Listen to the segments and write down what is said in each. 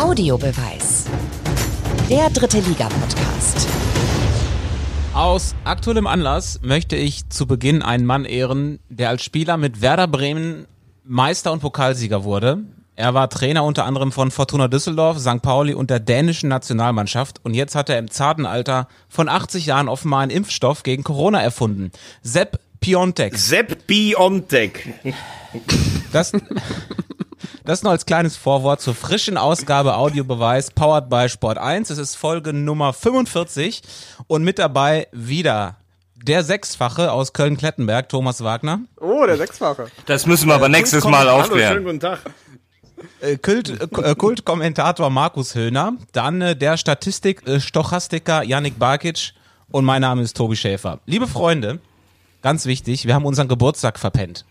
Audiobeweis. Der dritte Liga-Podcast. Aus aktuellem Anlass möchte ich zu Beginn einen Mann ehren, der als Spieler mit Werder Bremen Meister und Pokalsieger wurde. Er war Trainer unter anderem von Fortuna Düsseldorf, St. Pauli und der dänischen Nationalmannschaft und jetzt hat er im zarten Alter von 80 Jahren offenbar einen Impfstoff gegen Corona erfunden. Sepp Piontek. Sepp Piontek. Das, das nur als kleines Vorwort zur frischen Ausgabe Audiobeweis powered by Sport 1. Es ist Folge Nummer 45 und mit dabei wieder der Sechsfache aus Köln-Klettenberg, Thomas Wagner. Oh, der Sechsfache. Das müssen wir aber nächstes Mal Hallo, schönen aufklären. guten Tag. Äh, Kult, äh, Kultkommentator Markus Höhner, dann äh, der Statistik äh, Stochastiker Yannick Barkic und mein Name ist Tobi Schäfer. Liebe Freunde, ganz wichtig, wir haben unseren Geburtstag verpennt.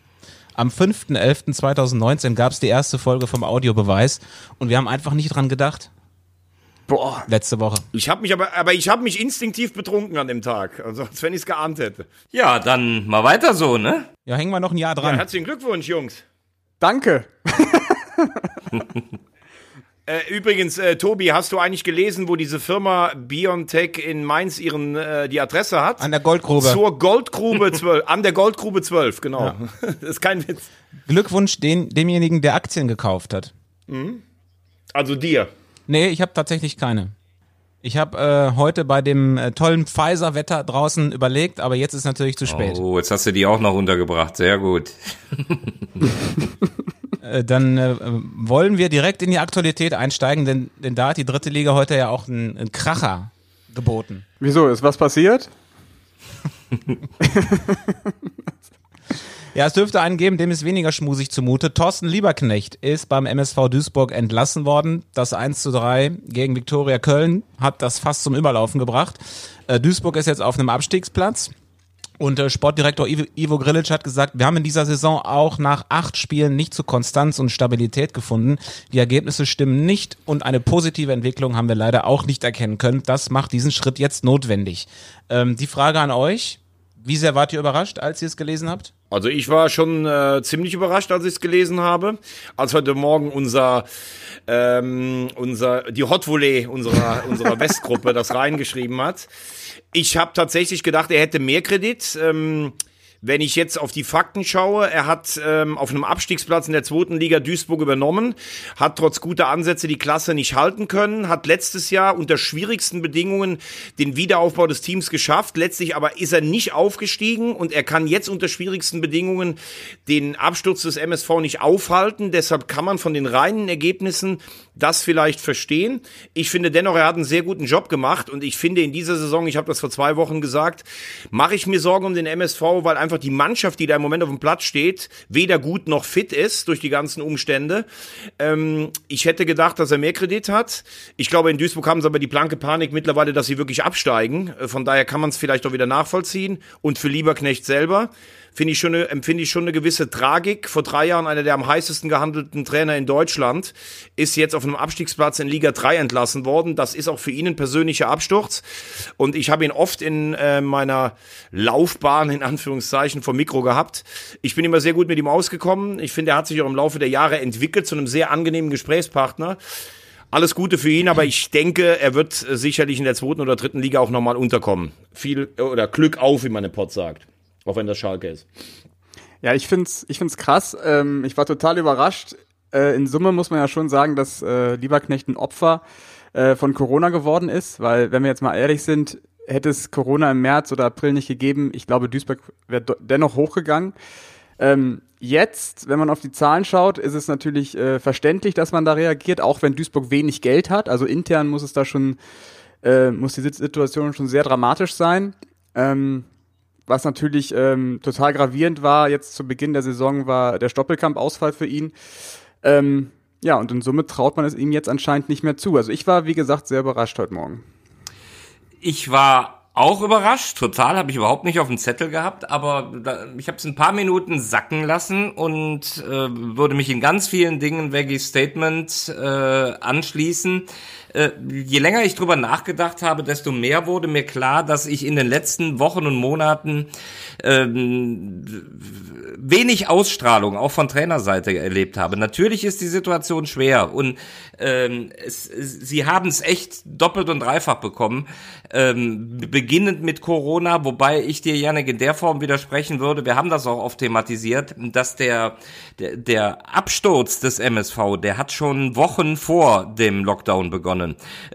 Am 5.11.2019 gab es die erste Folge vom Audiobeweis und wir haben einfach nicht dran gedacht. Boah. Letzte Woche. Ich habe mich aber, aber ich habe mich instinktiv betrunken an dem Tag, also als wenn ich es geahnt hätte. Ja, dann mal weiter so, ne? Ja, hängen wir noch ein Jahr Ja, dran. herzlichen Glückwunsch, Jungs. Danke. Äh, übrigens, äh, Tobi, hast du eigentlich gelesen, wo diese Firma Biontech in Mainz ihren äh, die Adresse hat? An der Goldgrube. Zur Goldgrube 12, an der Goldgrube 12, genau. Das ist kein Witz. Glückwunsch den, demjenigen, der Aktien gekauft hat. Also dir. Nee, ich habe tatsächlich keine. Ich habe äh, heute bei dem äh, tollen Pfizer-Wetter draußen überlegt, aber jetzt ist natürlich zu spät. Oh, jetzt hast du die auch noch untergebracht. Sehr gut. Äh, dann äh, wollen wir direkt in die Aktualität einsteigen, denn, denn da hat die dritte Liga heute ja auch einen, einen Kracher geboten. Wieso, ist was passiert? Ja, es dürfte einen geben, dem ist weniger schmusig zumute. Thorsten Lieberknecht ist beim MSV Duisburg entlassen worden. Das 1 zu 3 gegen Viktoria Köln hat das fast zum Überlaufen gebracht. Äh, Duisburg ist jetzt auf einem Abstiegsplatz. Und äh, Sportdirektor Ivo, Ivo Grilic hat gesagt, wir haben in dieser Saison auch nach acht Spielen nicht zu Konstanz und Stabilität gefunden. Die Ergebnisse stimmen nicht und eine positive Entwicklung haben wir leider auch nicht erkennen können. Das macht diesen Schritt jetzt notwendig. Ähm, die Frage an euch, wie sehr wart ihr überrascht, als ihr es gelesen habt? Also ich war schon äh, ziemlich überrascht, als ich es gelesen habe, als heute Morgen unser ähm, unser die Hot Volley unserer unserer Westgruppe das reingeschrieben hat. Ich habe tatsächlich gedacht, er hätte mehr Kredit. Ähm, wenn ich jetzt auf die Fakten schaue, er hat ähm, auf einem Abstiegsplatz in der zweiten Liga Duisburg übernommen, hat trotz guter Ansätze die Klasse nicht halten können, hat letztes Jahr unter schwierigsten Bedingungen den Wiederaufbau des Teams geschafft. Letztlich aber ist er nicht aufgestiegen und er kann jetzt unter schwierigsten Bedingungen den Absturz des MSV nicht aufhalten. Deshalb kann man von den reinen Ergebnissen das vielleicht verstehen. Ich finde dennoch, er hat einen sehr guten Job gemacht und ich finde in dieser Saison, ich habe das vor zwei Wochen gesagt, mache ich mir Sorgen um den MSV, weil einfach die Mannschaft, die da im Moment auf dem Platz steht, weder gut noch fit ist durch die ganzen Umstände. Ähm, ich hätte gedacht, dass er mehr Kredit hat. Ich glaube, in Duisburg haben sie aber die blanke Panik mittlerweile, dass sie wirklich absteigen. Äh, Von daher kann man es vielleicht auch wieder nachvollziehen. Und für Lieberknecht selber finde ich schon empfinde ich schon eine gewisse Tragik. Vor drei Jahren einer der am heißesten gehandelten Trainer in Deutschland ist jetzt auf einem Abstiegsplatz in Liga 3 entlassen worden. Das ist auch für ihn ein persönlicher Absturz. Und ich habe ihn oft in äh, meiner Laufbahn, in Anführungszeichen, vom Mikro gehabt. Ich bin immer sehr gut mit ihm ausgekommen. Ich finde, er hat sich auch im Laufe der Jahre entwickelt zu einem sehr angenehmen Gesprächspartner. Alles Gute für ihn, aber ich denke, er wird sicherlich in der zweiten oder dritten Liga auch nochmal unterkommen. Viel äh, oder Glück auf, wie meine Pod sagt. Auch wenn das Schalke ist. Ja, ich find's, ich find's krass. Ähm, ich war total überrascht. Äh, in Summe muss man ja schon sagen, dass äh, Lieberknecht ein Opfer äh, von Corona geworden ist, weil, wenn wir jetzt mal ehrlich sind, hätte es Corona im März oder April nicht gegeben, ich glaube, Duisburg wäre dennoch hochgegangen. Ähm, jetzt, wenn man auf die Zahlen schaut, ist es natürlich äh, verständlich, dass man da reagiert, auch wenn Duisburg wenig Geld hat. Also intern muss es da schon, äh, muss die Situation schon sehr dramatisch sein. Ähm, was natürlich ähm, total gravierend war, jetzt zu Beginn der Saison, war der Stoppelkamp-Ausfall für ihn. Ähm, ja, und in Summe traut man es ihm jetzt anscheinend nicht mehr zu. Also ich war, wie gesagt, sehr überrascht heute Morgen. Ich war auch überrascht, total, habe ich überhaupt nicht auf dem Zettel gehabt, aber da, ich habe es ein paar Minuten sacken lassen und äh, würde mich in ganz vielen Dingen Veggies Statement äh, anschließen. Äh, je länger ich drüber nachgedacht habe, desto mehr wurde mir klar, dass ich in den letzten Wochen und Monaten ähm, wenig Ausstrahlung auch von Trainerseite erlebt habe. Natürlich ist die Situation schwer und ähm, es, sie haben es echt doppelt und dreifach bekommen, ähm, beginnend mit Corona, wobei ich dir, Janik, in der Form widersprechen würde, wir haben das auch oft thematisiert, dass der, der, der Absturz des MSV, der hat schon Wochen vor dem Lockdown begonnen.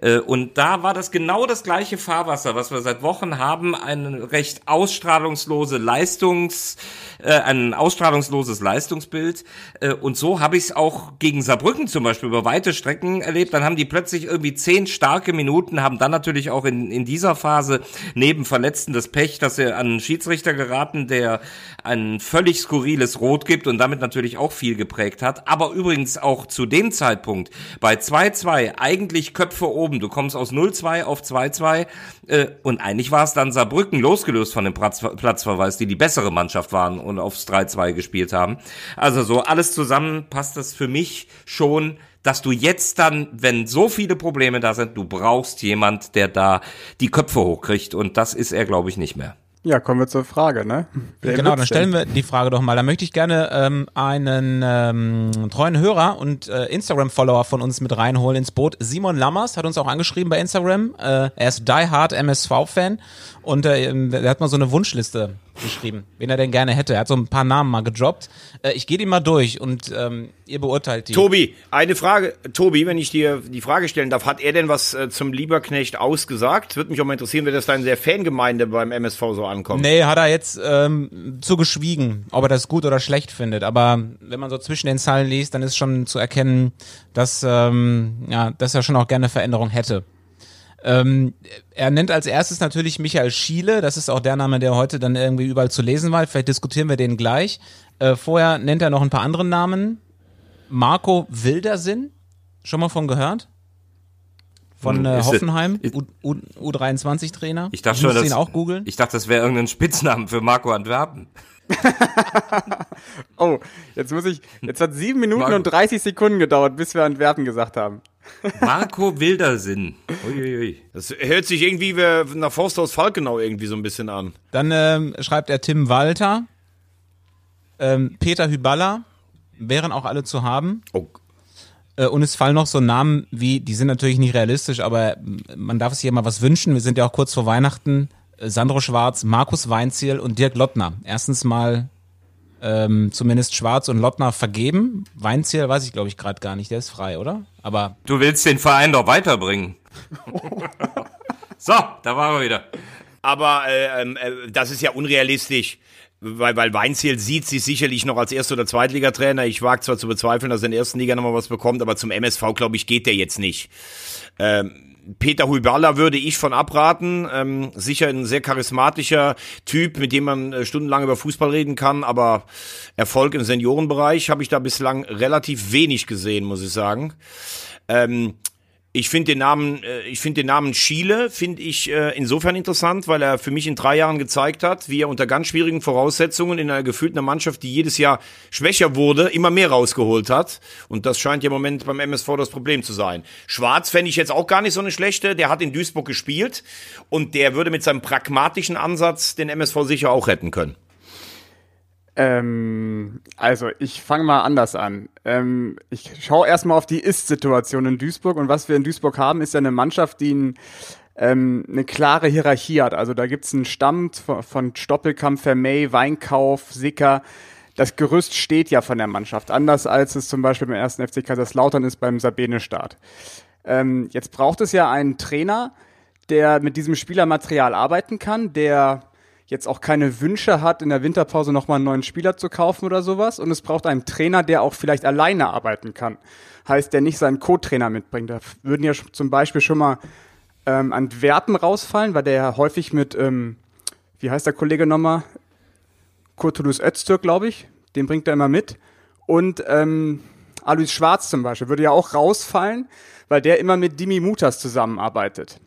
Äh, und da war das genau das gleiche Fahrwasser, was wir seit Wochen haben, ein recht ausstrahlungslose Leistungs, äh, ein ausstrahlungsloses Leistungsbild. Äh, und so habe ich es auch gegen Saarbrücken zum Beispiel über weite Strecken erlebt. Dann haben die plötzlich irgendwie zehn starke Minuten, haben dann natürlich auch in, in dieser Phase neben Verletzten das Pech, dass sie an einen Schiedsrichter geraten, der ein völlig skurriles Rot gibt und damit natürlich auch viel geprägt hat. Aber übrigens auch zu dem Zeitpunkt bei 2-2 eigentlich Köpfe oben. Du kommst aus 0-2 auf 2-2 äh, und eigentlich war es dann Saarbrücken losgelöst von dem Platz, Platzverweis, die die bessere Mannschaft waren und aufs 3-2 gespielt haben. Also so alles zusammen passt das für mich schon dass du jetzt dann, wenn so viele Probleme da sind, du brauchst jemand, der da die Köpfe hochkriegt und das ist er, glaube ich, nicht mehr. Ja, kommen wir zur Frage, ne? Wer genau, dann stellen wir die Frage doch mal. Da möchte ich gerne ähm, einen ähm, treuen Hörer und äh, Instagram-Follower von uns mit reinholen ins Boot. Simon Lammers hat uns auch angeschrieben bei Instagram. Äh, er ist Die Hard MSV-Fan und äh, er hat mal so eine Wunschliste geschrieben, wen er denn gerne hätte. Er hat so ein paar Namen mal gedroppt. Äh, ich gehe die mal durch und ähm, ihr beurteilt die. Tobi, eine Frage. Tobi, wenn ich dir die Frage stellen darf, hat er denn was äh, zum Lieberknecht ausgesagt? Würde mich auch mal interessieren, wie das da in der Fangemeinde beim MSV so ankommt. Nee, hat er jetzt ähm, zu geschwiegen, ob er das gut oder schlecht findet. Aber wenn man so zwischen den Zahlen liest, dann ist schon zu erkennen, dass, ähm, ja, dass er schon auch gerne Veränderung hätte. Ähm, er nennt als erstes natürlich Michael Schiele, das ist auch der Name, der heute dann irgendwie überall zu lesen war. Vielleicht diskutieren wir den gleich. Äh, vorher nennt er noch ein paar andere Namen. Marco Wildersinn, schon mal von gehört? Von hm, äh, Hoffenheim, U, 23 trainer Ich dachte schon, ihn auch googeln. Ich dachte, das wäre irgendein Spitznamen für Marco Antwerpen. oh, jetzt muss ich. Jetzt hat sieben Minuten Marco. und 30 Sekunden gedauert, bis wir Antwerpen gesagt haben. Marco Wildersinn. Uiuiui. Das hört sich irgendwie nach Forsthaus Falkenau irgendwie so ein bisschen an. Dann ähm, schreibt er Tim Walter, ähm, Peter Hyballa, wären auch alle zu haben. Oh. Äh, und es fallen noch so Namen wie, die sind natürlich nicht realistisch, aber man darf sich ja mal was wünschen. Wir sind ja auch kurz vor Weihnachten. Äh, Sandro Schwarz, Markus Weinziel und Dirk Lottner. Erstens mal ähm, zumindest Schwarz und Lottner vergeben. Weinziel weiß ich, glaube ich, gerade gar nicht. Der ist frei, oder? Aber. Du willst den Verein doch weiterbringen. so, da waren wir wieder. Aber äh, ähm, äh, das ist ja unrealistisch. Weil, weil Weinziel sieht sich sicherlich noch als Erst- oder Zweitligatrainer. Ich wage zwar zu bezweifeln, dass er in der ersten Liga nochmal was bekommt, aber zum MSV, glaube ich, geht der jetzt nicht. Ähm, Peter Huibala würde ich von abraten. Ähm, sicher ein sehr charismatischer Typ, mit dem man äh, stundenlang über Fußball reden kann, aber Erfolg im Seniorenbereich habe ich da bislang relativ wenig gesehen, muss ich sagen. Ähm, ich finde den Namen, äh, ich finde den Namen Schiele finde ich äh, insofern interessant, weil er für mich in drei Jahren gezeigt hat, wie er unter ganz schwierigen Voraussetzungen in einer gefühlten Mannschaft, die jedes Jahr schwächer wurde, immer mehr rausgeholt hat. Und das scheint ja im Moment beim MSV das Problem zu sein. Schwarz fände ich jetzt auch gar nicht so eine schlechte. Der hat in Duisburg gespielt und der würde mit seinem pragmatischen Ansatz den MSV sicher auch retten können. Ähm, also ich fange mal anders an. Ähm, ich schaue erstmal auf die Ist-Situation in Duisburg und was wir in Duisburg haben, ist ja eine Mannschaft, die ein, ähm, eine klare Hierarchie hat. Also da gibt's einen Stamm von, von Stoppelkamp, Vermey, Weinkauf, Sicker. Das Gerüst steht ja von der Mannschaft, anders als es zum Beispiel beim ersten FC Kaiserslautern ist beim Sabine-Start. Ähm, jetzt braucht es ja einen Trainer, der mit diesem Spielermaterial arbeiten kann, der jetzt auch keine Wünsche hat, in der Winterpause nochmal einen neuen Spieler zu kaufen oder sowas. Und es braucht einen Trainer, der auch vielleicht alleine arbeiten kann. Heißt, der nicht seinen Co-Trainer mitbringt. Da würden ja zum Beispiel schon mal ähm, Antwerpen rausfallen, weil der ja häufig mit, ähm, wie heißt der Kollege nochmal? Kurtulus Öztürk, glaube ich. Den bringt er immer mit. Und ähm, Alois Schwarz zum Beispiel würde ja auch rausfallen, weil der immer mit Dimi Mutas zusammenarbeitet.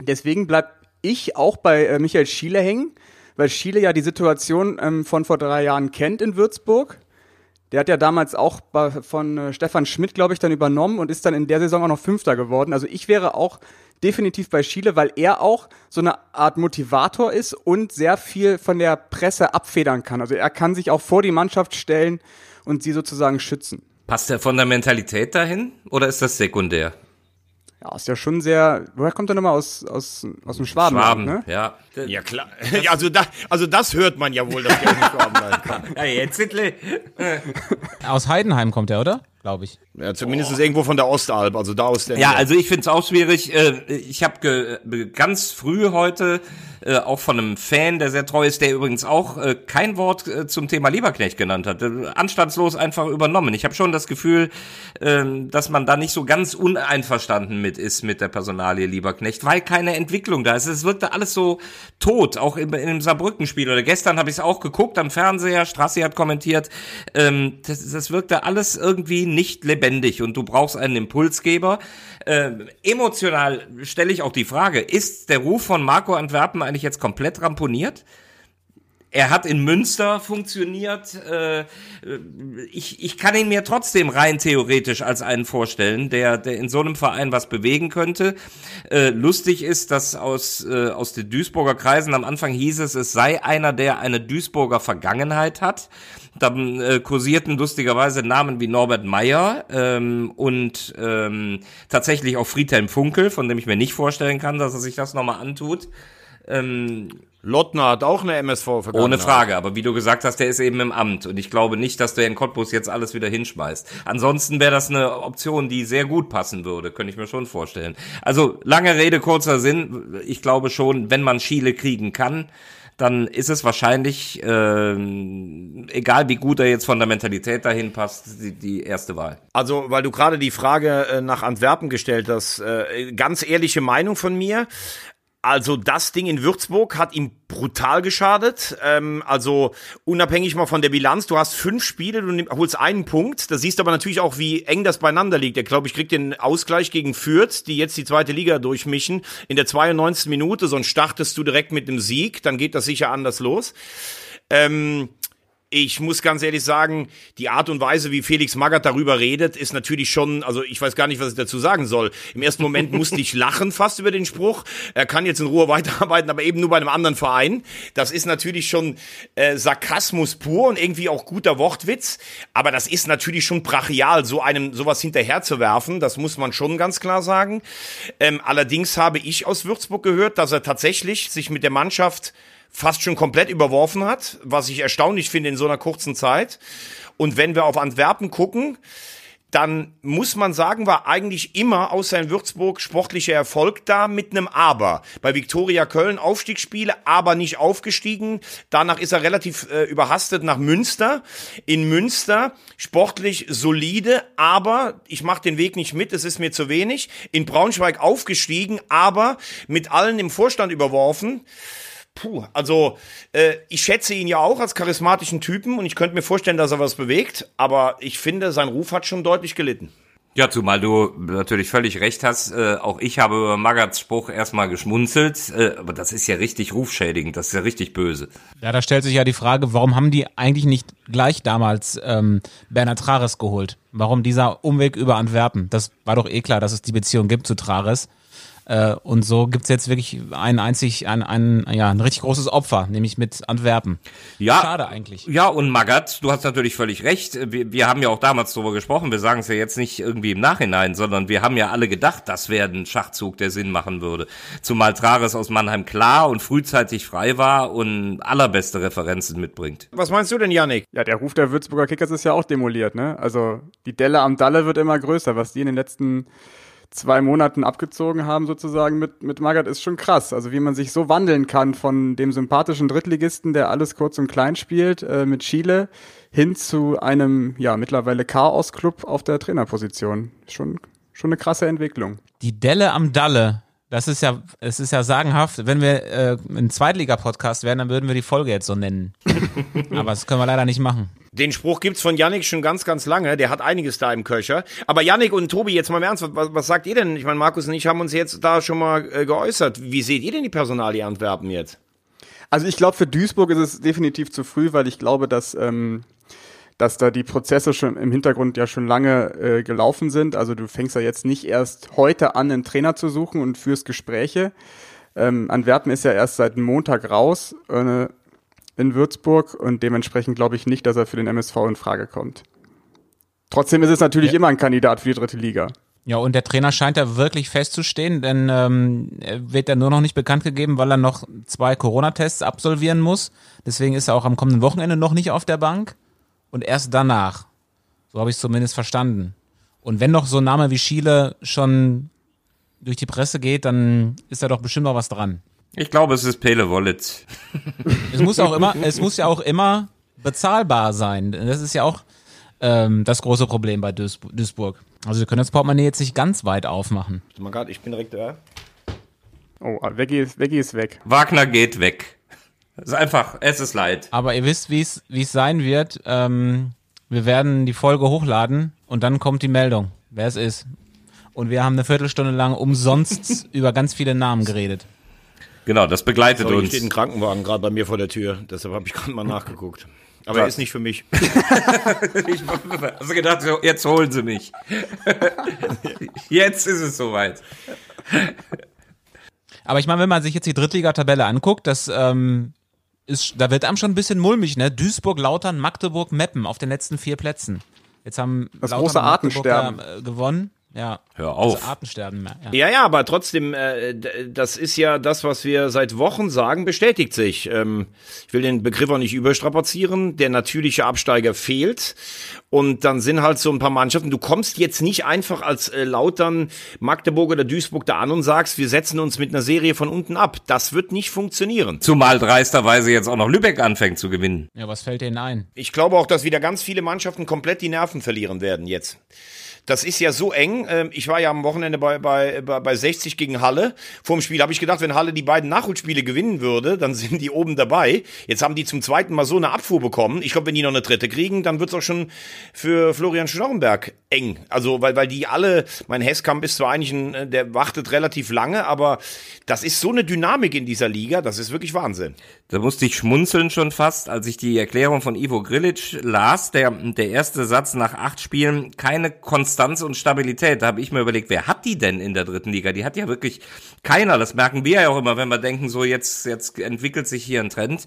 Deswegen bleibt ich auch bei äh, Michael Schiele hängen, weil Schiele ja die Situation ähm, von vor drei Jahren kennt in Würzburg. Der hat ja damals auch bei, von äh, Stefan Schmidt, glaube ich, dann übernommen und ist dann in der Saison auch noch Fünfter geworden. Also ich wäre auch definitiv bei Schiele, weil er auch so eine Art Motivator ist und sehr viel von der Presse abfedern kann. Also er kann sich auch vor die Mannschaft stellen und sie sozusagen schützen. Passt er von der Mentalität dahin oder ist das sekundär? Ja, ist ja schon sehr. Woher kommt er nochmal aus, aus, aus dem Schwaben? Schwaben, ne? ja. Ja, klar. Ja, also, da, also das hört man ja wohl, dass der aus dem Schwaben sein kann. Ja, jetzt Hitler. Aus Heidenheim kommt er, oder? Glaube ich. Ja, zumindest irgendwo von der Ostalb, also da aus der Ja, Nähe. also ich finde es auch schwierig. Äh, Ich habe ganz früh heute äh, auch von einem Fan, der sehr treu ist, der übrigens auch äh, kein Wort zum Thema Lieberknecht genannt hat. Anstandslos einfach übernommen. Ich habe schon das Gefühl, ähm, dass man da nicht so ganz uneinverstanden mit ist mit der Personalie Lieberknecht, weil keine Entwicklung da ist. Es wirkte alles so tot, auch in, in dem Saarbrücken-Spiel. Oder gestern habe ich es auch geguckt am Fernseher, Strassi hat kommentiert. Ähm, das, das wirkte alles irgendwie nicht lebendig und du brauchst einen Impulsgeber. Ähm, emotional stelle ich auch die Frage, ist der Ruf von Marco Antwerpen eigentlich jetzt komplett ramponiert? Er hat in Münster funktioniert. Äh, ich, ich kann ihn mir trotzdem rein theoretisch als einen vorstellen, der, der in so einem Verein was bewegen könnte. Äh, lustig ist, dass aus, äh, aus den Duisburger Kreisen am Anfang hieß es, es sei einer, der eine Duisburger Vergangenheit hat. Dann äh, kursierten lustigerweise Namen wie Norbert Meyer ähm, und ähm, tatsächlich auch Friedhelm Funkel, von dem ich mir nicht vorstellen kann, dass er sich das nochmal antut. Ähm, Lottner hat auch eine MSV ohne Frage, aber wie du gesagt hast, der ist eben im Amt und ich glaube nicht, dass der in Cottbus jetzt alles wieder hinschmeißt. Ansonsten wäre das eine Option, die sehr gut passen würde, könnte ich mir schon vorstellen. Also lange Rede, kurzer Sinn. Ich glaube schon, wenn man Schiele kriegen kann, dann ist es wahrscheinlich, ähm, egal wie gut er jetzt von der Mentalität dahin passt, die, die erste Wahl. Also, weil du gerade die Frage äh, nach Antwerpen gestellt hast, äh, ganz ehrliche Meinung von mir. Also das Ding in Würzburg hat ihm brutal geschadet. Ähm, also unabhängig mal von der Bilanz, du hast fünf Spiele, du holst einen Punkt. Da siehst du aber natürlich auch, wie eng das beieinander liegt. Er glaube ich kriegt den Ausgleich gegen Fürth, die jetzt die zweite Liga durchmischen, in der 92. Minute. Sonst startest du direkt mit einem Sieg, dann geht das sicher anders los. Ähm, ich muss ganz ehrlich sagen, die Art und Weise, wie Felix Magath darüber redet, ist natürlich schon, also ich weiß gar nicht, was ich dazu sagen soll. Im ersten Moment musste ich lachen fast über den Spruch. Er kann jetzt in Ruhe weiterarbeiten, aber eben nur bei einem anderen Verein. Das ist natürlich schon äh, Sarkasmus pur und irgendwie auch guter Wortwitz. Aber das ist natürlich schon brachial, so einem sowas hinterher zu werfen. Das muss man schon ganz klar sagen. Ähm, allerdings habe ich aus Würzburg gehört, dass er tatsächlich sich mit der Mannschaft fast schon komplett überworfen hat, was ich erstaunlich finde in so einer kurzen Zeit. Und wenn wir auf Antwerpen gucken, dann muss man sagen, war eigentlich immer außer in Würzburg sportlicher Erfolg da mit einem Aber. Bei Viktoria Köln Aufstiegsspiele, aber nicht aufgestiegen. Danach ist er relativ äh, überhastet nach Münster. In Münster sportlich solide, aber ich mache den Weg nicht mit, es ist mir zu wenig. In Braunschweig aufgestiegen, aber mit allen im Vorstand überworfen. Puh, also äh, ich schätze ihn ja auch als charismatischen Typen und ich könnte mir vorstellen, dass er was bewegt, aber ich finde, sein Ruf hat schon deutlich gelitten. Ja, zumal du natürlich völlig recht hast. Äh, auch ich habe über Magats Spruch erstmal geschmunzelt, äh, aber das ist ja richtig rufschädigend, das ist ja richtig böse. Ja, da stellt sich ja die Frage, warum haben die eigentlich nicht gleich damals ähm, Bernhard Trares geholt? Warum dieser Umweg über Antwerpen? Das war doch eh klar, dass es die Beziehung gibt zu Trares. Äh, und so gibt's jetzt wirklich ein einzig, ein, ein, ja, ein richtig großes Opfer, nämlich mit Antwerpen. Ja, Schade eigentlich. Ja, und Magat, du hast natürlich völlig recht. Wir, wir haben ja auch damals darüber gesprochen. Wir sagen es ja jetzt nicht irgendwie im Nachhinein, sondern wir haben ja alle gedacht, das wäre ein Schachzug, der Sinn machen würde. Zumal Trares aus Mannheim klar und frühzeitig frei war und allerbeste Referenzen mitbringt. Was meinst du denn, Yannick? Ja, der Ruf der Würzburger Kickers ist ja auch demoliert, ne? Also die Delle am Dalle wird immer größer, was die in den letzten zwei Monaten abgezogen haben, sozusagen mit, mit Magath, ist schon krass. Also wie man sich so wandeln kann von dem sympathischen Drittligisten, der alles kurz und klein spielt, äh, mit Chile, hin zu einem, ja, mittlerweile Chaos-Club auf der Trainerposition. Schon, schon eine krasse Entwicklung. Die Delle am Dalle. Das ist ja, es ist ja sagenhaft. Wenn wir äh, ein Zweitliga-Podcast wären, dann würden wir die Folge jetzt so nennen. Aber das können wir leider nicht machen. Den Spruch gibt's von Yannick schon ganz, ganz lange. Der hat einiges da im Köcher. Aber Yannick und Tobi, jetzt mal im Ernst, was, was sagt ihr denn? Ich meine, Markus und ich haben uns jetzt da schon mal äh, geäußert. Wie seht ihr denn die Personalie Antwerpen jetzt? Also ich glaube, für Duisburg ist es definitiv zu früh, weil ich glaube, dass, ähm, dass da die Prozesse schon im Hintergrund ja schon lange äh, gelaufen sind. Also du fängst ja jetzt nicht erst heute an, einen Trainer zu suchen und führst Gespräche. Ähm, Antwerpen ist ja erst seit Montag raus äh, in Würzburg und dementsprechend glaube ich nicht, dass er für den MSV in Frage kommt. Trotzdem ist es natürlich ja. immer ein Kandidat für die dritte Liga. Ja, und der Trainer scheint da wirklich festzustehen, denn ähm, er wird ja nur noch nicht bekannt gegeben, weil er noch zwei Corona-Tests absolvieren muss. Deswegen ist er auch am kommenden Wochenende noch nicht auf der Bank. Und erst danach. So habe ich es zumindest verstanden. Und wenn noch so ein Name wie Schiele schon durch die Presse geht, dann ist da doch bestimmt noch was dran. Ich glaube, es ist Pele Wallet. Es muss auch immer, es muss ja auch immer bezahlbar sein. Das ist ja auch ähm, das große Problem bei Duisburg. Also wir können das Portemonnaie jetzt nicht ganz weit aufmachen. Ich bin direkt da. Oh, Veggie ist, Veggie ist weg. Wagner geht weg. Das ist einfach, es ist leid. Aber ihr wisst, wie es wie es sein wird. Ähm, wir werden die Folge hochladen und dann kommt die Meldung, wer es ist. Und wir haben eine Viertelstunde lang umsonst über ganz viele Namen geredet. Genau, das begleitet Sorry, uns. steht ein Krankenwagen gerade bei mir vor der Tür. Deshalb habe ich gerade mal nachgeguckt. Aber er ist nicht für mich. ich habe gedacht, jetzt holen sie mich. jetzt ist es soweit. Aber ich meine, wenn man sich jetzt die Drittligatabelle anguckt, das ähm, ist, da wird einem schon ein bisschen mulmig, ne? Duisburg, Lautern, Magdeburg, Meppen auf den letzten vier Plätzen. Jetzt haben das Lautern große Artensterben äh, gewonnen. Ja. Hör auf. Also Artensterben mehr. Ja. ja, ja, aber trotzdem, äh, das ist ja das, was wir seit Wochen sagen, bestätigt sich. Ähm, ich will den Begriff auch nicht überstrapazieren. Der natürliche Absteiger fehlt. Und dann sind halt so ein paar Mannschaften. Du kommst jetzt nicht einfach als äh, Lautern, Magdeburg oder Duisburg da an und sagst, wir setzen uns mit einer Serie von unten ab. Das wird nicht funktionieren. Zumal dreisterweise jetzt auch noch Lübeck anfängt zu gewinnen. Ja, was fällt denen ein? Ich glaube auch, dass wieder ganz viele Mannschaften komplett die Nerven verlieren werden jetzt. Das ist ja so eng. Ähm, ich war ja am Wochenende bei, bei, bei 60 gegen Halle. Vor dem Spiel habe ich gedacht, wenn Halle die beiden Nachholspiele gewinnen würde, dann sind die oben dabei. Jetzt haben die zum zweiten Mal so eine Abfuhr bekommen. Ich glaube, wenn die noch eine dritte kriegen, dann wird es auch schon für Florian Schnorrenberg eng. Also, weil, weil die alle, mein Hesskamp ist zwar eigentlich ein, äh, der wartet relativ lange, aber das ist so eine Dynamik in dieser Liga, das ist wirklich Wahnsinn. Da musste ich schmunzeln schon fast, als ich die Erklärung von Ivo Grilic las. Der, der erste Satz nach acht Spielen, keine Konstanz und Stabilität. Da habe ich mir überlegt, wer hat die denn in der dritten Liga? Die hat ja wirklich keiner. Das merken wir ja auch immer, wenn wir denken, so jetzt, jetzt entwickelt sich hier ein Trend.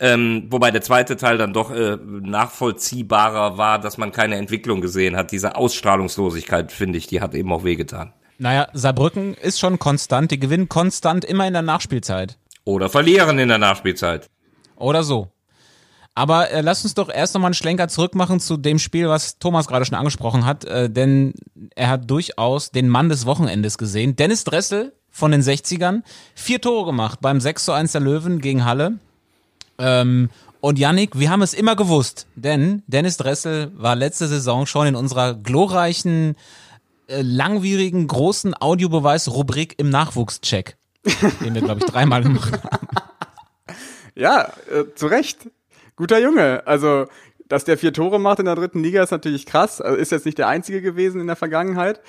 Ähm, wobei der zweite Teil dann doch äh, nachvollziehbarer war, dass man keine Entwicklung gesehen hat. Diese Ausstrahlungslosigkeit, finde ich, die hat eben auch wehgetan. Naja, Saarbrücken ist schon konstant. Die gewinnen konstant immer in der Nachspielzeit. Oder verlieren in der Nachspielzeit. Oder so. Aber äh, lass uns doch erst nochmal einen Schlenker zurückmachen zu dem Spiel, was Thomas gerade schon angesprochen hat, äh, denn er hat durchaus den Mann des Wochenendes gesehen. Dennis Dressel von den 60ern, vier Tore gemacht beim 6 zu 1 der Löwen gegen Halle. Ähm, und Yannick, wir haben es immer gewusst, denn Dennis Dressel war letzte Saison schon in unserer glorreichen, äh, langwierigen, großen Audiobeweis-Rubrik im Nachwuchscheck den wir, glaube ich, dreimal gemacht haben. Ja, äh, zu Recht. Guter Junge. Also, dass der vier Tore macht in der dritten Liga ist natürlich krass. Also ist jetzt nicht der einzige gewesen in der Vergangenheit.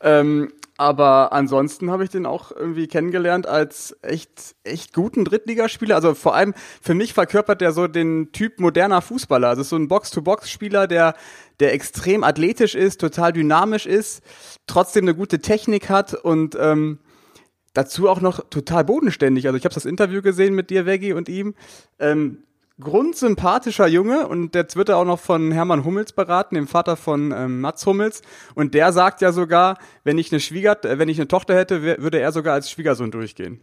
Ähm, aber ansonsten habe ich den auch irgendwie kennengelernt als echt, echt guten Drittligaspieler. Also vor allem für mich verkörpert der so den Typ moderner Fußballer. Also so ein Box-to-Box-Spieler, der, der extrem athletisch ist, total dynamisch ist, trotzdem eine gute Technik hat und ähm, dazu auch noch total bodenständig. Also ich habe das Interview gesehen mit dir, Veggie, und ihm. Ähm, grundsympathischer Junge und jetzt wird er auch noch von Hermann Hummels beraten, dem Vater von ähm, Mats Hummels. Und der sagt ja sogar, wenn ich eine Schwieger, äh, wenn ich eine Tochter hätte, würde er sogar als Schwiegersohn durchgehen.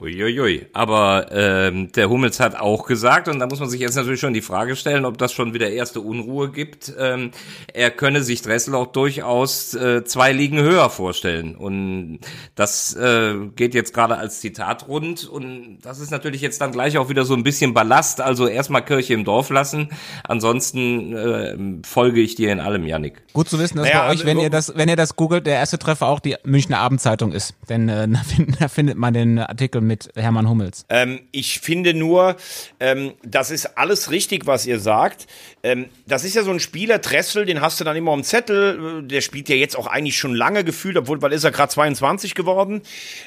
Uiuiui. Aber ähm, der Hummels hat auch gesagt, und da muss man sich jetzt natürlich schon die Frage stellen, ob das schon wieder erste Unruhe gibt. Ähm, er könne sich Dressel auch durchaus äh, zwei Ligen höher vorstellen. Und das äh, geht jetzt gerade als Zitat rund. Und das ist natürlich jetzt dann gleich auch wieder so ein bisschen Ballast. Also erstmal Kirche im Dorf lassen. Ansonsten äh, folge ich dir in allem, Yannick. Gut zu wissen, dass naja, bei euch, also wenn ihr das, wenn ihr das googelt, der erste Treffer auch die Münchner Abendzeitung ist. Denn äh, da, findet, da findet man den Artikel mit Hermann Hummels. Ähm, ich finde nur, ähm, das ist alles richtig, was ihr sagt. Ähm, das ist ja so ein Spieler, Dressel, den hast du dann immer am Zettel. Der spielt ja jetzt auch eigentlich schon lange gefühlt, obwohl, weil ist er gerade 22 geworden.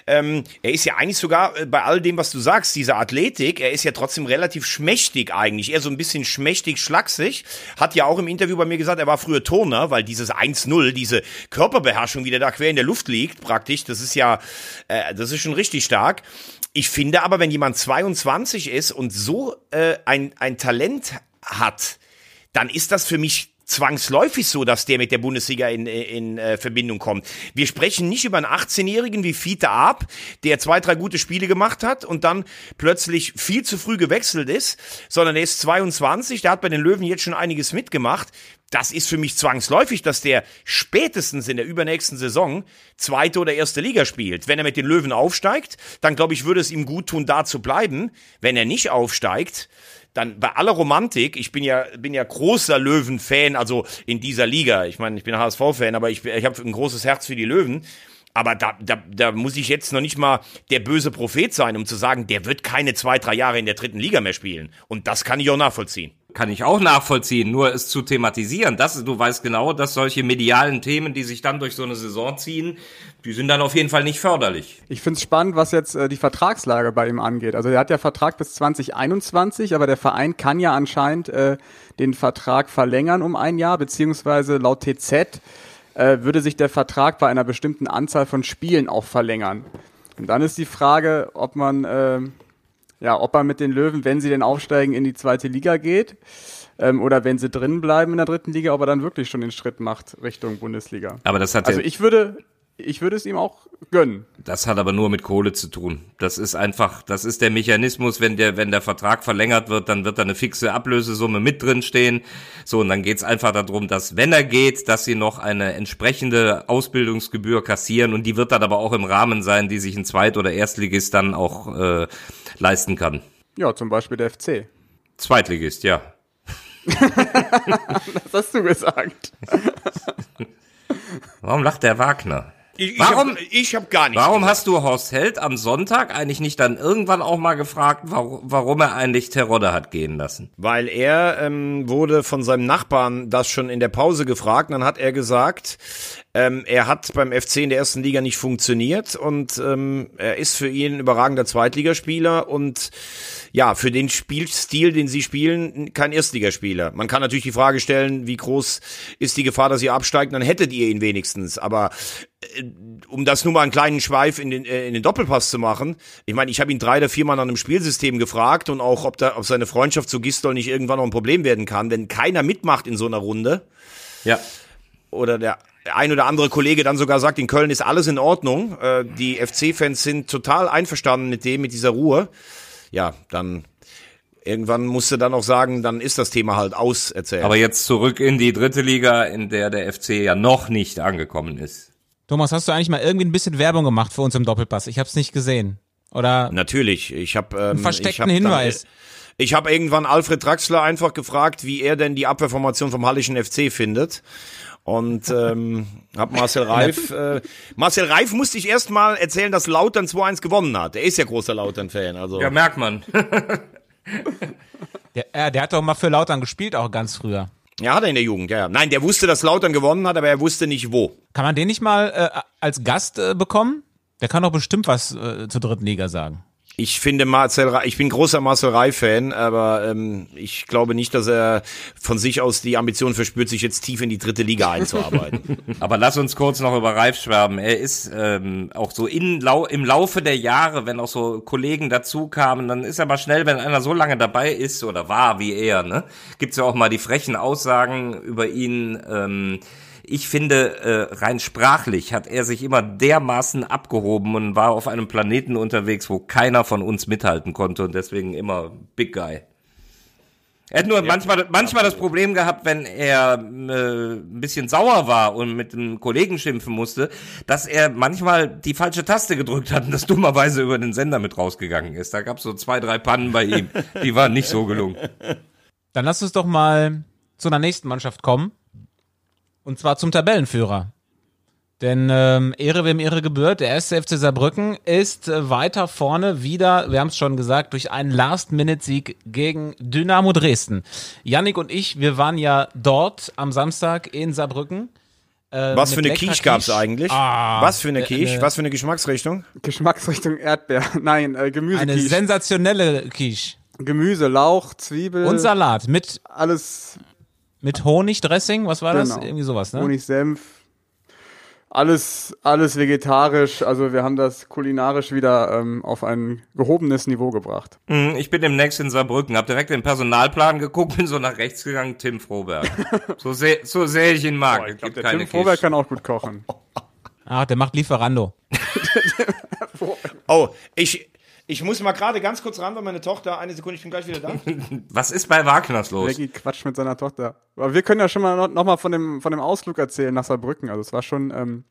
Ähm, er ist ja eigentlich sogar äh, bei all dem, was du sagst, diese Athletik, er ist ja trotzdem relativ schmächtig eigentlich. Eher so ein bisschen schmächtig, schlaksig. Hat ja auch im Interview bei mir gesagt, er war früher Turner, weil dieses 1-0, diese Körperbeherrschung, wie der da quer in der Luft liegt, praktisch, das ist ja, äh, das ist schon richtig stark. Ich finde aber, wenn jemand 22 ist und so äh, ein, ein Talent hat, dann ist das für mich zwangsläufig so, dass der mit der Bundesliga in, in äh, Verbindung kommt. Wir sprechen nicht über einen 18-Jährigen wie Fiete Ab, der zwei, drei gute Spiele gemacht hat und dann plötzlich viel zu früh gewechselt ist, sondern er ist 22, der hat bei den Löwen jetzt schon einiges mitgemacht. Das ist für mich zwangsläufig, dass der spätestens in der übernächsten Saison zweite oder erste Liga spielt. Wenn er mit den Löwen aufsteigt, dann glaube ich, würde es ihm gut tun, da zu bleiben. Wenn er nicht aufsteigt, dann bei aller Romantik, ich bin ja, bin ja großer Löwen-Fan, also in dieser Liga. Ich meine, ich bin HSV-Fan, aber ich, ich habe ein großes Herz für die Löwen. Aber da, da, da muss ich jetzt noch nicht mal der böse Prophet sein, um zu sagen, der wird keine zwei, drei Jahre in der dritten Liga mehr spielen. Und das kann ich auch nachvollziehen. Kann ich auch nachvollziehen, nur es zu thematisieren. Das, du weißt genau, dass solche medialen Themen, die sich dann durch so eine Saison ziehen, die sind dann auf jeden Fall nicht förderlich. Ich finde es spannend, was jetzt äh, die Vertragslage bei ihm angeht. Also er hat ja Vertrag bis 2021, aber der Verein kann ja anscheinend äh, den Vertrag verlängern um ein Jahr, beziehungsweise laut TZ äh, würde sich der Vertrag bei einer bestimmten Anzahl von Spielen auch verlängern. Und dann ist die Frage, ob man, äh, ja, ob er mit den Löwen, wenn sie denn aufsteigen, in die zweite Liga geht ähm, oder wenn sie drin bleiben in der dritten Liga, ob er dann wirklich schon den Schritt macht Richtung Bundesliga. Aber das hat also ich würde, ich würde es ihm auch gönnen. Das hat aber nur mit Kohle zu tun. Das ist einfach, das ist der Mechanismus, wenn der, wenn der Vertrag verlängert wird, dann wird da eine fixe Ablösesumme mit drin stehen. So, und dann geht's einfach darum, dass, wenn er geht, dass sie noch eine entsprechende Ausbildungsgebühr kassieren und die wird dann aber auch im Rahmen sein, die sich ein Zweit- oder Erstligist dann auch äh, leisten kann. Ja, zum Beispiel der FC. Zweitligist, ja. das hast du gesagt. Warum lacht der Wagner? Ich, Warum- Ich habe hab gar nichts Warum gesagt. hast du Horst Held am Sonntag eigentlich nicht dann irgendwann auch mal gefragt, warum, warum er eigentlich Terodde hat gehen lassen? Weil er ähm, wurde von seinem Nachbarn das schon in der Pause gefragt. Und dann hat er gesagt, ähm, er hat beim FC in der ersten Liga nicht funktioniert und ähm, er ist für ihn ein überragender Zweitligaspieler und ja, für den Spielstil, den sie spielen, kein Erstligaspieler. Man kann natürlich die Frage stellen, wie groß ist die Gefahr, dass ihr absteigt, dann hättet ihr ihn wenigstens. Aber äh, um das nur mal einen kleinen Schweif in den, äh, in den Doppelpass zu machen, ich meine, ich habe ihn drei oder viermal nach einem Spielsystem gefragt und auch, ob, da, ob seine Freundschaft zu Gistol nicht irgendwann noch ein Problem werden kann, wenn keiner mitmacht in so einer Runde Ja. oder der ein oder andere Kollege dann sogar sagt, in Köln ist alles in Ordnung, äh, die FC-Fans sind total einverstanden mit dem, mit dieser Ruhe, ja, dann irgendwann musst du dann auch sagen, dann ist das Thema halt auserzählt. Aber jetzt zurück in die dritte Liga, in der der FC ja noch nicht angekommen ist. Thomas, hast du eigentlich mal irgendwie ein bisschen Werbung gemacht für uns im Doppelpass? Ich habe es nicht gesehen. Oder Natürlich, ich habe ähm, versteckten ich hab Hinweis. Dann, ich habe irgendwann Alfred Draxler einfach gefragt, wie er denn die Abwehrformation vom Hallischen FC findet. Und ähm, hab Marcel Reif. Äh, Marcel Reif musste ich erst mal erzählen, dass Lautern 2-1 gewonnen hat. Er ist ja großer Lautern-Fan. Also Ja, merkt man. der, äh, der hat doch mal für Lautern gespielt, auch ganz früher. ja, hat er in der Jugend, ja, ja. Nein, der wusste, dass Lautern gewonnen hat, aber er wusste nicht wo. Kann man den nicht mal äh, als Gast äh, bekommen? Der kann doch bestimmt was äh, zur dritten Liga sagen. Ich finde Marcel, ich bin großer Marcel Reif-Fan, aber ähm, ich glaube nicht, dass er von sich aus die Ambition verspürt, sich jetzt tief in die dritte Liga einzuarbeiten. Aber lass uns kurz noch über Reif schwärmen. Er ist ähm, auch so in, lau im Laufe der Jahre, wenn auch so Kollegen dazu kamen, dann ist er mal schnell, wenn einer so lange dabei ist oder war wie er, ne, gibt's ja auch mal die frechen Aussagen über ihn. Ähm, ich finde, äh, rein sprachlich hat er sich immer dermaßen abgehoben und war auf einem Planeten unterwegs, wo keiner von uns mithalten konnte und deswegen immer Big Guy. Er hat nur manchmal, manchmal das Problem gehabt, wenn er äh, ein bisschen sauer war und mit einem Kollegen schimpfen musste, dass er manchmal die falsche Taste gedrückt hat und das dummerweise über den Sender mit rausgegangen ist. Da gab es so zwei, drei Pannen bei ihm. Die waren nicht so gelungen. Dann lass uns doch mal zu einer nächsten Mannschaft kommen. Und zwar zum Tabellenführer. Denn ähm, Ehre wem Ehre gebührt, der erste FC Saarbrücken ist äh, weiter vorne wieder, wir haben es schon gesagt, durch einen Last-Minute-Sieg gegen Dynamo Dresden. Yannick und ich, wir waren ja dort am Samstag in Saarbrücken. Äh, Was für eine Quiche gab's eigentlich? Ah, Was für eine äh, Quiche? eine- Was für eine Geschmacksrichtung? Geschmacksrichtung Erdbeer. Nein, äh, Gemüse. Eine sensationelle Quiche. Gemüse, Lauch, Zwiebel. Und Salat mit, alles mit Honigdressing, was war das? Genau. Irgendwie sowas, ne? Honig, Senf. Alles, alles vegetarisch. Also wir haben das kulinarisch wieder ähm, auf ein gehobenes Niveau gebracht. Hm, Ich bin demnächst in Saarbrücken, hab direkt den Personalplan geguckt, bin so nach rechts gegangen, Tim Froberg. So sehr so sehr ich ihn mag. Es gibt Der keine Tim Quiche. kann auch gut kochen. Ach, der macht Lieferando. Oh, ich, ich muss mal gerade ganz kurz ran, weil meine Tochter, eine Sekunde, ich bin gleich wieder da. Was ist bei Wagners los? Maggie quatscht mit seiner Tochter. Aber wir können ja schon mal noch, noch mal von dem, von dem Ausflug erzählen nach Saarbrücken. Also es war schon, ähm,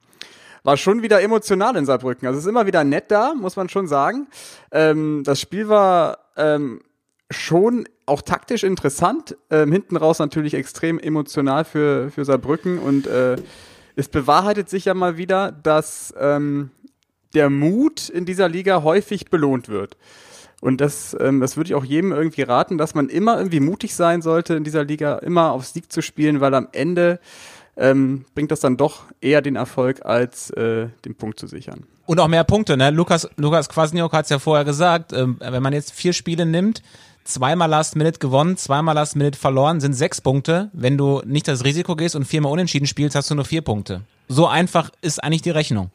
war schon wieder emotional in Saarbrücken. Also es ist immer wieder nett da, muss man schon sagen. Ähm, das Spiel war ähm, schon auch taktisch interessant. Ähm, hinten raus natürlich extrem emotional für, für Saarbrücken. Und äh, es bewahrheitet sich ja mal wieder, dass ähm, der Mut in dieser Liga häufig belohnt wird. Und das, ähm, das würde ich auch jedem irgendwie raten, dass man immer irgendwie mutig sein sollte in dieser Liga, immer auf Sieg zu spielen, weil am Ende ähm, bringt das dann doch eher den Erfolg, als äh, den Punkt zu sichern. Und auch mehr Punkte, ne? Lukas, Lukas Kwasniok hat es ja vorher gesagt, ähm, wenn man jetzt vier Spiele nimmt, zweimal Last Minute gewonnen, zweimal Last Minute verloren, sind sechs Punkte. Wenn du nicht das Risiko gehst und viermal unentschieden spielst, hast du nur vier Punkte. So einfach ist eigentlich die Rechnung.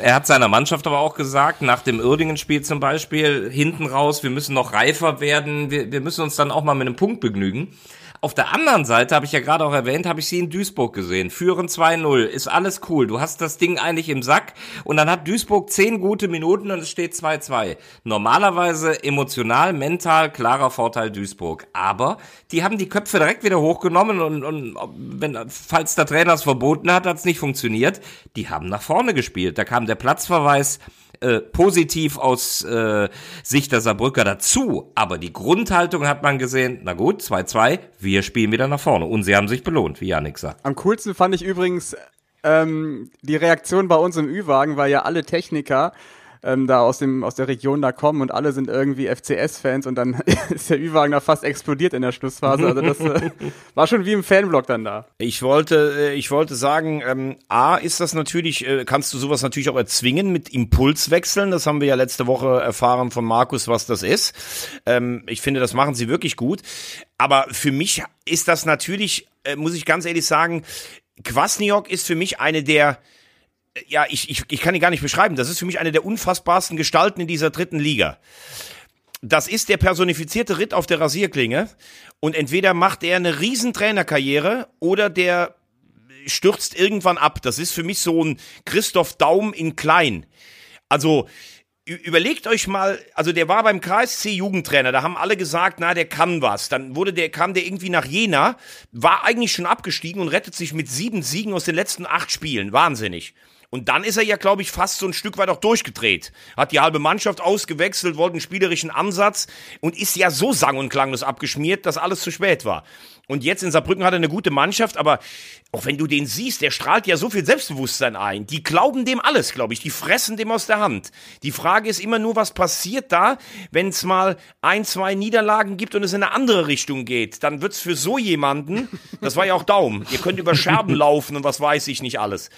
Er hat seiner Mannschaft aber auch gesagt, nach dem Uerdingen-Spiel zum Beispiel, hinten raus, wir müssen noch reifer werden, wir, wir müssen uns dann auch mal mit einem Punkt begnügen. Auf der anderen Seite, habe ich ja gerade auch erwähnt, habe ich sie in Duisburg gesehen. Führen 2-0, ist alles cool. Du hast das Ding eigentlich im Sack und dann hat Duisburg zehn gute Minuten und es steht 2-2. Normalerweise emotional, mental, klarer Vorteil Duisburg. Aber die haben die Köpfe direkt wieder hochgenommen und, und wenn, falls der Trainer es verboten hat, hat es nicht funktioniert. Die haben nach vorne gespielt. Da kam der Platzverweis äh, positiv aus äh, Sicht der Saarbrücker dazu. Aber die Grundhaltung hat man gesehen, na gut, 2-2, wir spielen wieder nach vorne. Und sie haben sich belohnt, wie Janik sagt. Am coolsten fand ich übrigens ähm, die Reaktion bei uns im Ü-Wagen, weil ja alle Techniker ähm, da aus, dem, aus der Region da kommen und alle sind irgendwie FCS-Fans und dann ist der Ü-Wagen da fast explodiert in der Schlussphase. Also das äh, war schon wie im Fanblock dann da. Ich wollte, äh, ich wollte sagen, ähm, A, ist das natürlich, äh, kannst du sowas natürlich auch erzwingen mit Impulswechseln. Das haben wir ja letzte Woche erfahren von Markus, was das ist. Ähm, ich finde, das machen sie wirklich gut. Aber für mich ist das natürlich, äh, muss ich ganz ehrlich sagen, Kwasniok ist für mich eine der, ja, ich, ich, ich kann ihn gar nicht beschreiben. Das ist für mich eine der unfassbarsten Gestalten in dieser dritten Liga das ist der personifizierte Ritt auf der Rasierklinge. Und entweder macht er eine riesen Trainerkarriere oder der stürzt irgendwann ab. Das ist für mich so ein Christoph Daum in klein. Also überlegt euch mal, also der war beim KSC Jugendtrainer, da haben alle gesagt, na, der kann was. Dann wurde der, kam der irgendwie nach Jena, war eigentlich schon abgestiegen und rettet sich mit sieben Siegen aus den letzten acht Spielen. Wahnsinnig. Und dann ist er ja, glaube ich, fast so ein Stück weit auch durchgedreht. Hat die halbe Mannschaft ausgewechselt, wollte einen spielerischen Ansatz und ist ja so sang- und klanglos abgeschmiert, dass alles zu spät war. Und jetzt in Saarbrücken hat er eine gute Mannschaft, aber auch wenn du den siehst, der strahlt ja so viel Selbstbewusstsein ein. Die glauben dem alles, glaube ich. Die fressen dem aus der Hand. Die Frage ist immer nur, was passiert da, wenn es mal ein, zwei Niederlagen gibt und es in eine andere Richtung geht. Dann wird's für so jemanden, das war ja auch Daum, ihr könnt über Scherben laufen und was weiß ich nicht alles.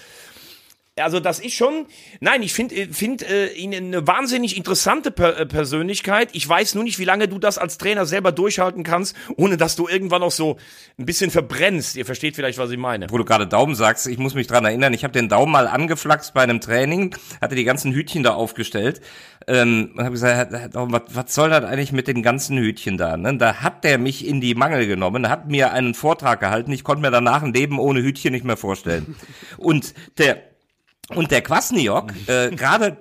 Also das ist schon, nein, ich finde find, äh, ihn eine wahnsinnig interessante per äh, Persönlichkeit. Ich weiß nur nicht, wie lange du das als Trainer selber durchhalten kannst, ohne dass du irgendwann auch so ein bisschen verbrennst. Ihr versteht vielleicht, was ich meine. Wo du gerade Daumen sagst, ich muss mich dran erinnern, ich habe den Daumen mal angeflaxt bei einem Training, hatte die ganzen Hütchen da aufgestellt ähm, und habe gesagt, was, was soll das eigentlich mit den ganzen Hütchen da? Ne? Da hat der mich in die Mangel genommen, hat mir einen Vortrag gehalten, ich konnte mir danach ein Leben ohne Hütchen nicht mehr vorstellen. Und der und der Kwasniok, äh, gerade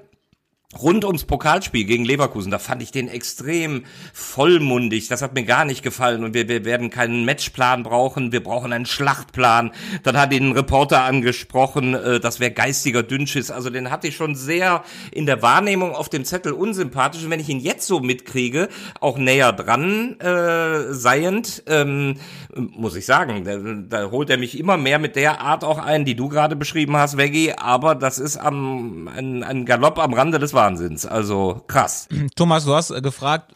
rund ums Pokalspiel gegen Leverkusen, da fand ich den extrem vollmundig. Das hat mir gar nicht gefallen und wir, wir werden keinen Matchplan brauchen. Wir brauchen einen Schlachtplan. Dann hat ihn ein Reporter angesprochen, äh, das wäre geistiger Dünnschiss. Also den hatte ich schon sehr in der Wahrnehmung auf dem Zettel unsympathisch. Und wenn ich ihn jetzt so mitkriege, auch näher dran äh, seiend, ähm, muss ich sagen, da, da holt er mich immer mehr mit der Art auch ein, die du gerade beschrieben hast, Veggie. Aber das ist am, ein, ein Galopp am Rande des Wahnsinns. Also krass. Thomas, du hast gefragt,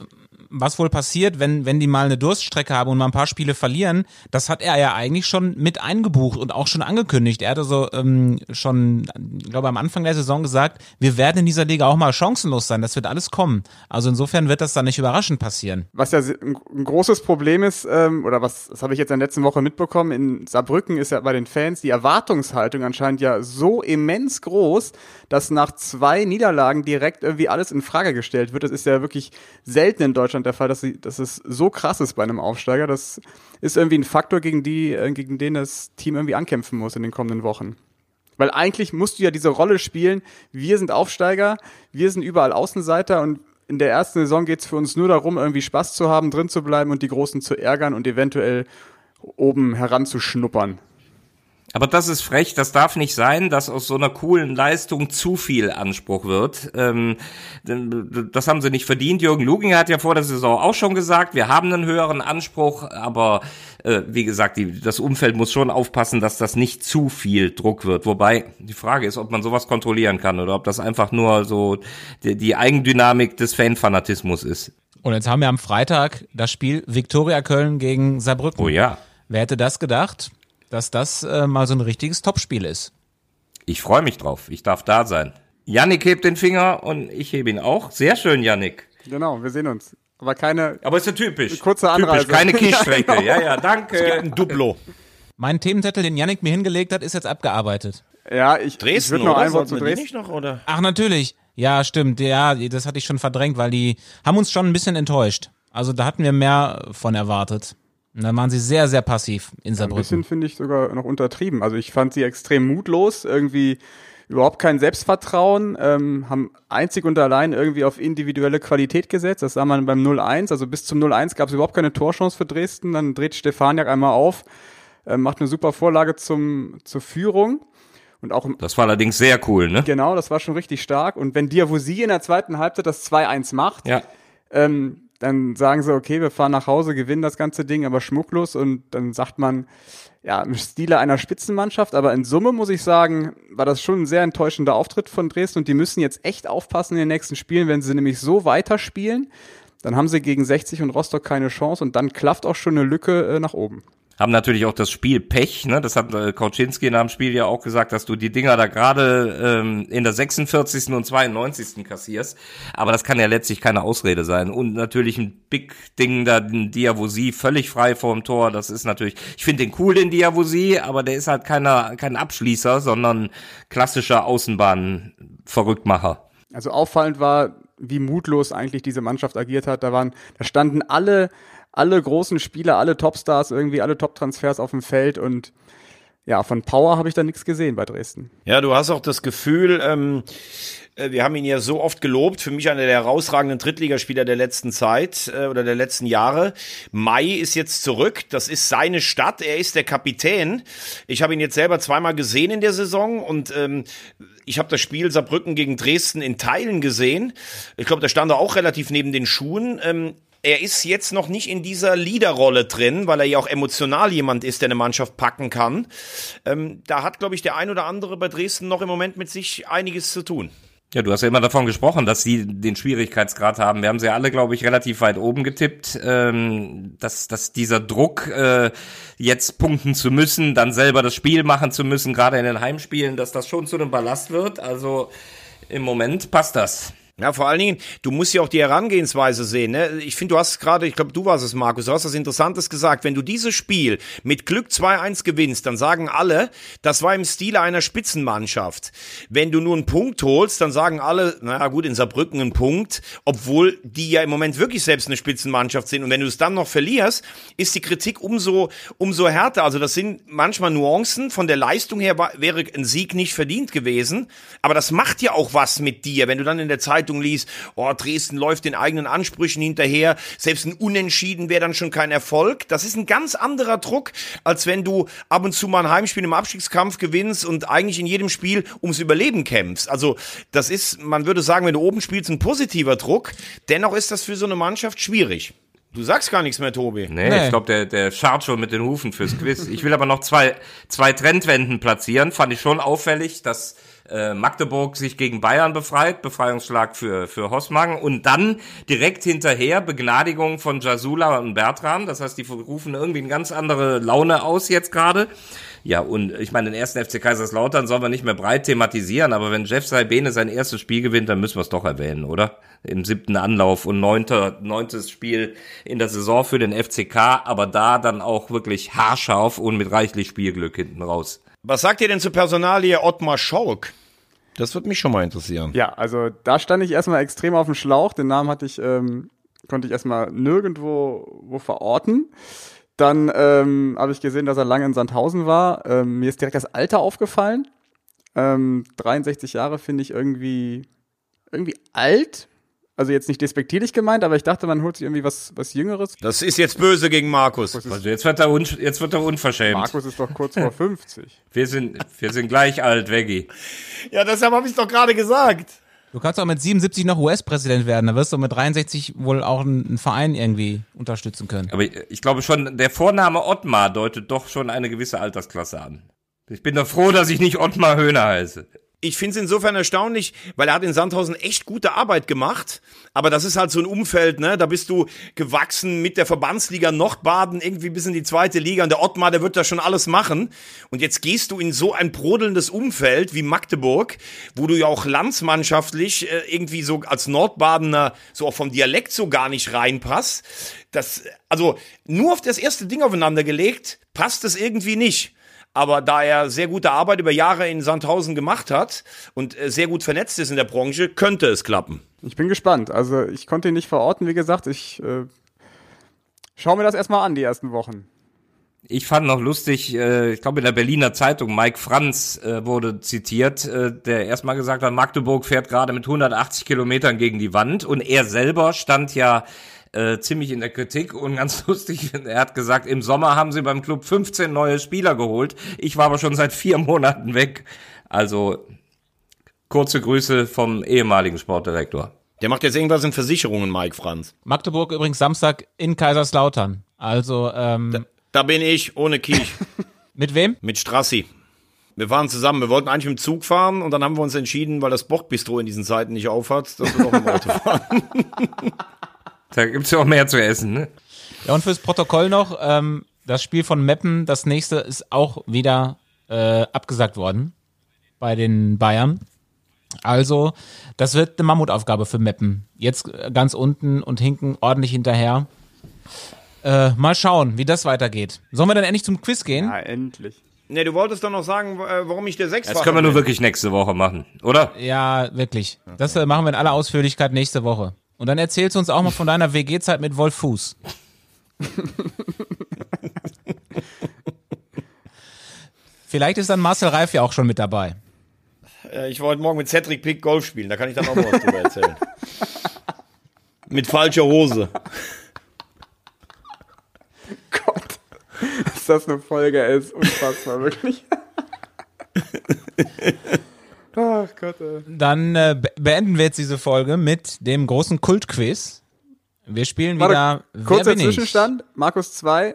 was wohl passiert, wenn, wenn die mal eine Durststrecke haben und mal ein paar Spiele verlieren, das hat er ja eigentlich schon mit eingebucht und auch schon angekündigt. Er hatte so ähm, schon, ich glaube, am Anfang der Saison gesagt, wir werden in dieser Liga auch mal chancenlos sein, das wird alles kommen. Also insofern wird das dann nicht überraschend passieren. Was ja ein, großes Problem ist, ähm, oder was, das habe ich jetzt in der letzten Woche mitbekommen, in Saarbrücken ist ja bei den Fans die Erwartungshaltung anscheinend ja so immens groß, dass nach zwei Niederlagen direkt irgendwie alles in Frage gestellt wird. Das ist ja wirklich selten in Deutschland der Fall, dass, sie, dass es so krass ist bei einem Aufsteiger. Das ist irgendwie ein Faktor, gegen, die, äh, gegen den das Team irgendwie ankämpfen muss in den kommenden Wochen. Weil eigentlich musst du ja diese Rolle spielen, wir sind Aufsteiger, wir sind überall Außenseiter und in der ersten Saison geht es für uns nur darum, irgendwie Spaß zu haben, drin zu bleiben und die Großen zu ärgern und eventuell oben heranzuschnuppern. Aber das ist frech, das darf nicht sein, dass aus so einer coolen Leistung zu viel Anspruch wird. Ähm, das haben sie nicht verdient. Jürgen Luginger hat ja vor der Saison auch schon gesagt, wir haben einen höheren Anspruch, aber äh, wie gesagt, die, das Umfeld muss schon aufpassen, dass das nicht zu viel Druck wird. Wobei die Frage ist, ob man sowas kontrollieren kann oder ob das einfach nur so die, die Eigendynamik des Fanfanatismus ist. Und jetzt haben wir am Freitag das Spiel Viktoria Köln gegen Saarbrücken. Oh ja. Wer hätte das gedacht? Dass das äh, mal so ein richtiges Topspiel ist. Ich freue mich drauf. Ich darf da sein. Yannick hebt den Finger und ich hebe ihn auch. Sehr schön, Yannick. Genau, wir sehen uns. Aber keine. Aber ist ja typisch. Kurze Anreise. Typisch, keine Kiesstrecke. ja, genau. ja, ja, danke. Es gibt ein Duplo. Mein Themenzettel, den Yannick mir hingelegt hat, ist jetzt abgearbeitet. Ja, ich, Dresden, ich noch oder? ein Wort zu Dresden. nicht noch, oder? Ach, natürlich. Ja, stimmt. Ja, das hatte ich schon verdrängt, weil die haben uns schon ein bisschen enttäuscht. Also da hatten wir mehr von erwartet. Und dann waren sie sehr, sehr passiv in Ein Saarbrücken. bisschen finde ich sogar noch untertrieben. Also ich fand sie extrem mutlos, irgendwie überhaupt kein Selbstvertrauen, ähm, haben einzig und allein irgendwie auf individuelle Qualität gesetzt. Das sah man beim 0-1. Also bis zum 0-1 gab es überhaupt keine Torchance für Dresden. Dann dreht Stefaniak einmal auf, äh, macht eine super Vorlage zum, zur Führung. Und auch im Das war allerdings sehr cool, ne? Genau, das war schon richtig stark. Und wenn Diawusi in der zweiten Halbzeit das 2-1 macht, Ja. ähm, dann sagen sie, okay, wir fahren nach Hause, gewinnen das ganze Ding, aber schmucklos. Und dann sagt man, ja, im Stile einer Spitzenmannschaft. Aber in Summe muss ich sagen, war das schon ein sehr enttäuschender Auftritt von Dresden. Und die müssen jetzt echt aufpassen in den nächsten Spielen, wenn sie nämlich so weiterspielen. Dann haben sie gegen 60 und Rostock keine Chance und dann klafft auch schon eine Lücke äh, nach oben haben natürlich auch das Spiel Pech, ne? Das hat äh, Kauczynski nach dem Spiel ja auch gesagt, dass du die Dinger da gerade ähm, in der 46. und 92. kassierst. Aber das kann ja letztlich keine Ausrede sein. Und natürlich ein Big-Ding da, ein Diavosi völlig frei vorm Tor. Das ist natürlich, ich finde den cool, den Diavosi, aber der ist halt keiner, kein Abschließer, sondern klassischer Außenbahn-Verrücktmacher. Also auffallend war, wie mutlos eigentlich diese Mannschaft agiert hat. Da waren, da standen alle alle großen Spieler, alle Topstars, irgendwie alle Top-Transfers auf dem Feld und ja, von Power habe ich da nichts gesehen bei Dresden. Ja, du hast auch das Gefühl, ähm, äh, wir haben ihn ja so oft gelobt, für mich einer der herausragenden Drittligaspieler der letzten Zeit äh, oder der letzten Jahre. Mai ist jetzt zurück, das ist seine Stadt, er ist der Kapitän. Ich habe ihn jetzt selber zweimal gesehen in der Saison und ähm, ich habe das Spiel Saarbrücken gegen Dresden in Teilen gesehen. Ich glaube, da stand er auch relativ neben den Schuhen. Ähm, er ist jetzt noch nicht in dieser Leaderrolle drin, weil er ja auch emotional jemand ist, der eine Mannschaft packen kann. Ähm, da hat, glaube ich, der ein oder andere bei Dresden noch im Moment mit sich einiges zu tun. Ja, du hast ja immer davon gesprochen, dass sie den Schwierigkeitsgrad haben. Wir haben sie alle, glaube ich, relativ weit oben getippt, ähm, dass, dass dieser Druck, äh, jetzt punkten zu müssen, dann selber das Spiel machen zu müssen, gerade in den Heimspielen, dass das schon zu einem Ballast wird. Also im Moment passt das. Ja, vor allen Dingen, du musst ja auch die Herangehensweise sehen. Ne? Ich finde, du hast gerade, ich glaube, du warst es, Markus, du hast was Interessantes gesagt. Wenn du dieses Spiel mit Glück 2-1 gewinnst, dann sagen alle, das war im Stile einer Spitzenmannschaft. Wenn du nur einen Punkt holst, dann sagen alle, naja gut, in Saarbrücken ein Punkt, obwohl die ja im Moment wirklich selbst eine Spitzenmannschaft sind. Und wenn du es dann noch verlierst, ist die Kritik umso, umso härter. Also das sind manchmal Nuancen. Von der Leistung her war, wäre ein Sieg nicht verdient gewesen. Aber das macht ja auch was mit dir, wenn du dann in der Zeit Zeitung liest, oh, Dresden läuft den eigenen Ansprüchen hinterher, selbst ein Unentschieden wäre dann schon kein Erfolg. Das ist ein ganz anderer Druck, als wenn du ab und zu mal ein Heimspiel im Abstiegskampf gewinnst und eigentlich in jedem Spiel ums Überleben kämpfst. Also das ist, man würde sagen, wenn du oben spielst, ein positiver Druck. Dennoch ist das für so eine Mannschaft schwierig. Du sagst gar nichts mehr, Tobi. Nee, Nee. ich glaube, der, der scharrt schon mit den Hufen fürs Quiz. Ich will aber noch zwei, zwei Trendwenden platzieren. Fand ich schon auffällig, dass äh, Magdeburg sich gegen Bayern befreit, Befreiungsschlag für, für Hossmann und dann direkt hinterher Begnadigung von Jasula und Bertram. Das heißt, die rufen irgendwie eine ganz andere Laune aus jetzt gerade. Ja, und ich meine, den ersten FC Kaiserslautern sollen wir nicht mehr breit thematisieren, aber wenn Jeff Saibene sein erstes Spiel gewinnt, dann müssen wir es doch erwähnen, oder? Im siebten Anlauf und neunter, neuntes Spiel in der Saison für den FCK, aber da dann auch wirklich haarscharf und mit reichlich Spielglück hinten raus. Was sagt ihr denn zur Personalie Ottmar Schork? Das würde mich schon mal interessieren. Ja, also da stand ich erstmal extrem auf dem Schlauch. Den Namen hatte ich, ähm, konnte ich erstmal nirgendwo wo verorten. Dann ähm, habe ich gesehen, dass er lange in Sandhausen war. Ähm, mir ist direkt das Alter aufgefallen. Ähm, 63 Jahre finde ich irgendwie irgendwie alt. Also jetzt nicht despektierlich gemeint, aber ich dachte, man holt sich irgendwie was was Jüngeres. Das ist jetzt böse gegen Markus. Also jetzt wird er, un, jetzt wird er unverschämt. Markus ist doch kurz vor 50. Wir sind, wir sind gleich alt, Veggie. Ja, deshalb habe ich doch gerade gesagt. Du kannst auch mit 77 noch US-Präsident werden, da wirst du mit 63 wohl auch einen einen Verein irgendwie unterstützen können. Aber ich, ich glaube schon, der Vorname Ottmar deutet doch schon eine gewisse Altersklasse an. Ich bin doch froh, dass ich nicht Ottmar Höhner heiße. Ich finde es insofern erstaunlich, weil er hat in Sandhausen echt gute Arbeit gemacht. Aber das ist halt so ein Umfeld, ne? Da bist du gewachsen mit der Verbandsliga Nordbaden irgendwie bis in die zweite Liga. Und der Ottmar, der wird da schon alles machen. Und jetzt gehst du in so ein brodelndes Umfeld wie Magdeburg, wo du ja auch landsmannschaftlich äh, irgendwie so als Nordbadener so auch vom Dialekt so gar nicht reinpasst. Das, also nur auf das erste Ding aufeinander gelegt, passt es irgendwie nicht. Aber da er sehr gute Arbeit über Jahre in Sandhausen gemacht hat und äh, sehr gut vernetzt ist in der Branche, könnte es klappen. Ich bin gespannt. Also ich konnte ihn nicht verorten, wie gesagt. Ich äh, schaue mir das erstmal an, die ersten Wochen. Ich fand noch lustig, äh, ich glaube in der Berliner Zeitung, Mike Franz äh, wurde zitiert, äh, der erstmal gesagt hat, Magdeburg fährt gerade mit 180 Kilometern gegen die Wand und er selber stand ja äh, ziemlich in der Kritik und ganz lustig, er hat gesagt, im Sommer haben sie beim Club 15 neue Spieler geholt, ich war aber schon seit vier Monaten weg. Also kurze Grüße vom ehemaligen Sportdirektor. Der macht jetzt irgendwas in Versicherungen, Mike Franz. Magdeburg übrigens Samstag in Kaiserslautern. Also, ähm, Da bin ich, ohne Kiech, mit wem? mit Strassi. Wir fahren zusammen. Wir wollten eigentlich mit dem Zug fahren und dann haben wir uns entschieden, weil das Bordbistro in diesen Zeiten nicht aufhat, dass wir doch im Auto fahren. Da gibt's ja auch mehr zu essen, ne? Ja, und fürs Protokoll noch, ähm, das Spiel von Meppen, das nächste ist auch wieder äh, abgesagt worden bei den Bayern. Also, das wird eine Mammutaufgabe für Meppen. Jetzt äh, ganz unten und hinken ordentlich hinterher. Äh, mal schauen, wie das weitergeht. Sollen wir dann endlich zum Quiz gehen? Ja, endlich. Ne, du wolltest doch noch sagen, äh, warum ich der Sechsfache Das können wir nur wirklich nächste Woche machen, oder? Ja, wirklich. Das äh, machen wir in aller Ausführlichkeit nächste Woche. Und dann erzählst du uns auch mal von deiner WG-Zeit mit Wolf Fuß. Vielleicht ist dann Marcel Reif ja auch schon mit dabei. Äh, Ich wollte morgen mit Cedric Pick Golf spielen, da kann ich dann auch noch was drüber erzählen. mit falscher Hose. Gott. Ist das eine Folge, ist unfassbar, wirklich. Ach Gott, ey. Dann äh, be- beenden wir jetzt diese Folge mit dem großen Kultquiz. Wir spielen wieder Warte, Wer kurzer bin ich? Zwischenstand. Markus 2,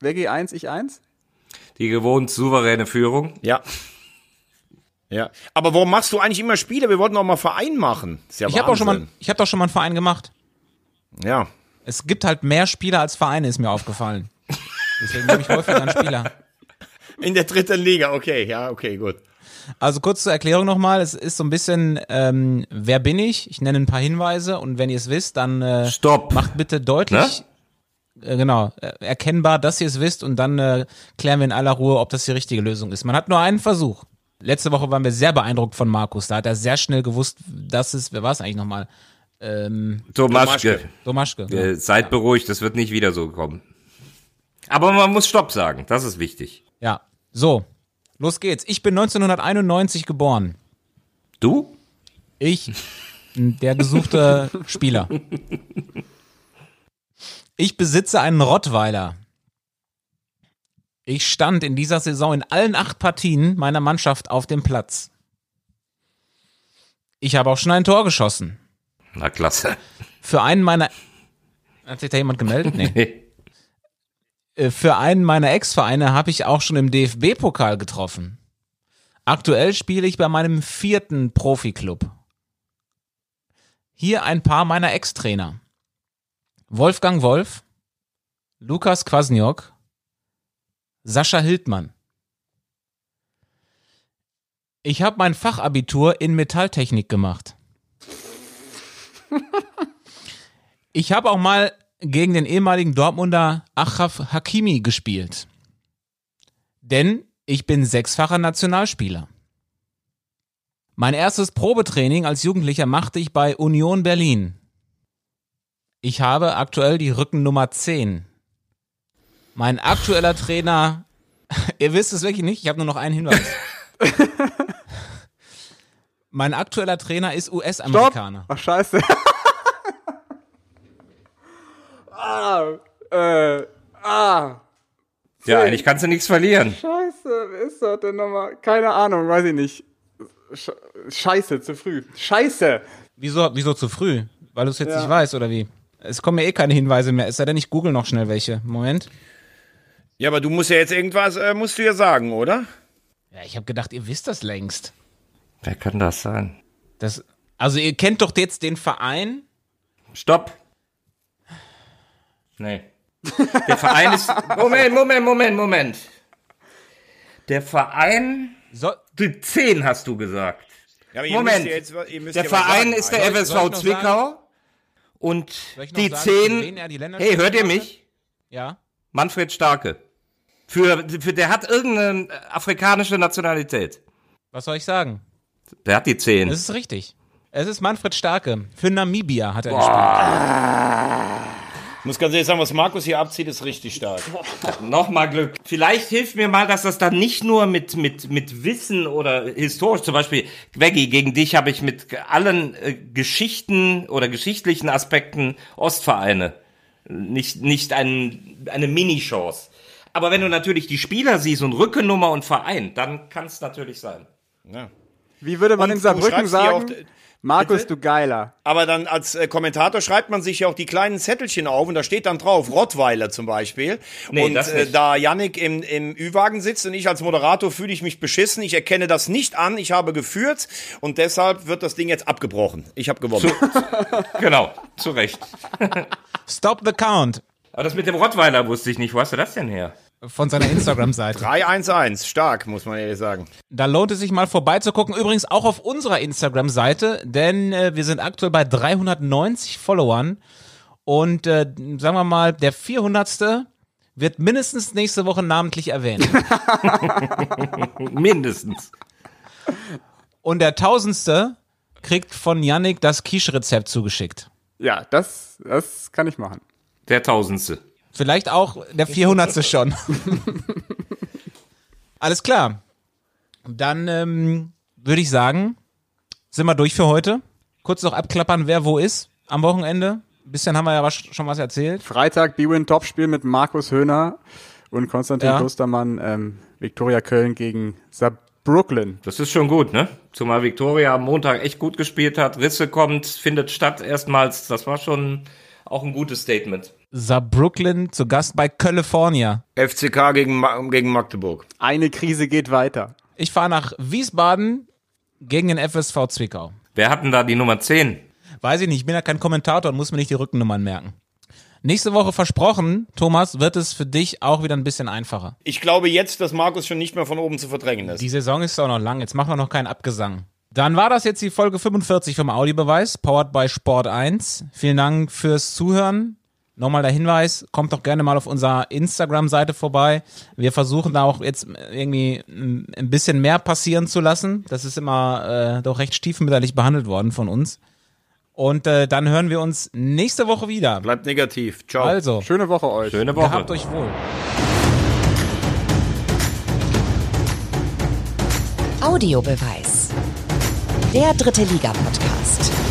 Veggie 1, ich 1. Die gewohnt souveräne Führung. Ja. Ja. Aber warum machst du eigentlich immer Spiele? Wir wollten auch mal Verein machen. Ist ja Ich habe auch schon mal, ich habe doch schon mal einen Verein gemacht. Ja. Es gibt halt mehr Spieler als Vereine, ist mir aufgefallen. Deswegen nehme ich häufiger einen Spieler. In der dritten Liga, okay, ja, okay, gut. Also kurz zur Erklärung nochmal, es ist so ein bisschen, ähm, wer bin ich? Ich nenne ein paar Hinweise und wenn ihr es wisst, dann äh, Stopp. macht bitte deutlich, äh, genau, äh, erkennbar, dass ihr es wisst und dann äh, klären wir in aller Ruhe, ob das die richtige Lösung ist. Man hat nur einen Versuch. Letzte Woche waren wir sehr beeindruckt von Markus, da hat er sehr schnell gewusst, dass es, wer war es eigentlich nochmal? Ähm, Tomaschke. Domaschke. Ja. Äh, seid beruhigt, das wird nicht wieder so kommen. Aber man muss Stopp sagen, das ist wichtig. ja, so, los geht's. Ich bin 1991 geboren. Du? Ich Der gesuchte Spieler. Ich besitze einen Rottweiler. Ich stand in dieser Saison in allen acht Partien meiner Mannschaft auf dem Platz. Ich habe auch schon ein Tor geschossen. Na klasse. Für einen meiner. Hat sich da jemand gemeldet? Nee. Äh, Für einen meiner Ex-Vereine habe ich auch schon im DFB-Pokal getroffen. Aktuell spiele ich bei meinem vierten Profiklub. Hier ein paar meiner Ex-Trainer. Wolfgang Wolf, Lukas Kwasniok, Sascha Hildmann. Ich habe mein Fachabitur in Metalltechnik gemacht. Ich habe auch mal gegen den ehemaligen Dortmunder Achraf Hakimi gespielt. Denn ich bin sechsfacher Nationalspieler. Mein erstes Probetraining als Jugendlicher machte ich bei Union Berlin. Ich habe aktuell die Rückennummer 10. Mein aktueller Trainer, ihr wisst es wirklich nicht, ich habe nur noch einen Hinweis. mein aktueller Trainer ist! US-Amerikaner. Ach, scheiße. ah, äh, ah. Ja, eigentlich kannst du nichts verlieren. Scheiße, wer ist das denn nochmal? Keine Ahnung, weiß ich nicht. Sch Scheiße, zu früh. Scheiße! Wieso, wieso zu früh? Weil du es jetzt Ja. nicht weißt, oder wie? Es kommen ja eh keine Hinweise mehr. Es sei denn, ich google noch schnell welche. Moment. Ja, aber du musst ja jetzt irgendwas, äh, musst du ja sagen, oder? Ja, ich habe gedacht, ihr wisst das längst. Wer kann das sein? Das, also ihr kennt doch jetzt den Verein. Stopp. Nee. Der Verein ist. Moment, Moment, Moment, Moment. Der Verein. So, Die 10 hast du gesagt. Ja, aber ihr Moment. müsst ja jetzt, ihr müsst Der Verein sagen, ist der. Soll- soll FSV noch Zwickau. Und Soll die sagen, für wen 10. er die Hey, hört ihr mich? ja. Manfred Starke. Für, für, der hat irgendeine afrikanische Nationalität. Was soll ich sagen? Der hat die 10. Es ist richtig. Es ist Manfred Starke. Für Namibia hat er gespielt. Ich muss ganz ehrlich sagen, was Markus hier abzieht, ist richtig stark. Nochmal Glück. Vielleicht hilft mir mal, dass das dann nicht nur mit, mit, mit Wissen oder historisch, zum Beispiel, Veggie, gegen dich habe ich mit allen äh, Geschichten oder geschichtlichen Aspekten Ostvereine. Nicht, nicht ein, eine Mini-Chance. Aber wenn du natürlich die Spieler siehst und Rückennummer und Verein, dann kann es natürlich sein. Ja. Wie würde man Und in Saarbrücken sagen? Markus, Bitte? du Geiler. Aber dann als äh, Kommentator schreibt man sich ja auch die kleinen Zettelchen auf und da steht dann drauf, Rottweiler zum Beispiel. Nee, und das äh, da Yannick im, im Ü-Wagen sitzt und ich als Moderator fühle ich mich beschissen. Ich erkenne das nicht an. Ich habe geführt und deshalb wird das Ding jetzt abgebrochen. Ich habe gewonnen. Genau, zu Recht. Stop the count. Aber das mit dem Rottweiler wusste ich nicht. Wo hast du das denn her? Von seiner Instagram-Seite. 3-1-1. Stark, muss man ehrlich sagen. Da lohnt es sich mal vorbeizugucken. Übrigens auch auf unserer Instagram-Seite, denn äh, wir sind aktuell bei 390 Followern. Und äh, sagen wir mal, der 400. wird mindestens nächste Woche namentlich erwähnt. Mindestens. Und der Tausendste kriegt von Yannick das Quiche-Rezept zugeschickt. Ja, das, das kann ich machen. Der Tausendste. Vielleicht auch der 400. schon. Alles klar. Dann ähm, würde ich sagen, sind wir durch für heute. Kurz noch abklappern, wer wo ist am Wochenende. Ein bisschen haben wir ja was, schon was erzählt. Freitag B-Win Topspiel mit Markus Höhner und Konstantin Ja. Klostermann, ähm, Viktoria Köln gegen Saarbrücken. Das ist schon gut, ne? Zumal Viktoria am Montag echt gut gespielt hat. Risse kommt, findet statt erstmals. Das war schon auch ein gutes Statement. Saarbrücken zu Gast bei California. FCK gegen, gegen Magdeburg. Eine Krise geht weiter. Ich fahre nach Wiesbaden gegen den FSV Zwickau. Wer hat denn da die Nummer 10? Weiß ich nicht, ich bin ja kein Kommentator und muss mir nicht die Rückennummern merken. Nächste Woche versprochen, Thomas, wird es für dich auch wieder ein bisschen einfacher. Ich glaube jetzt, dass Markus schon nicht mehr von oben zu verdrängen ist. Die Saison ist auch noch lang, jetzt machen wir noch keinen Abgesang. Dann war das jetzt die Folge 45 vom Audiobeweis, powered by Sport 1. Vielen Dank fürs Zuhören. Nochmal der Hinweis, kommt doch gerne mal auf unserer Instagram-Seite vorbei. Wir versuchen da auch jetzt irgendwie ein bisschen mehr passieren zu lassen. Das ist immer äh, doch recht stiefmütterlich behandelt worden von uns. Und äh, dann hören wir uns nächste Woche wieder. Bleibt negativ. Ciao. Also, Schöne Woche euch. Schöne Woche. gehabt euch wohl. Audiobeweis. Der dritte Liga-Podcast.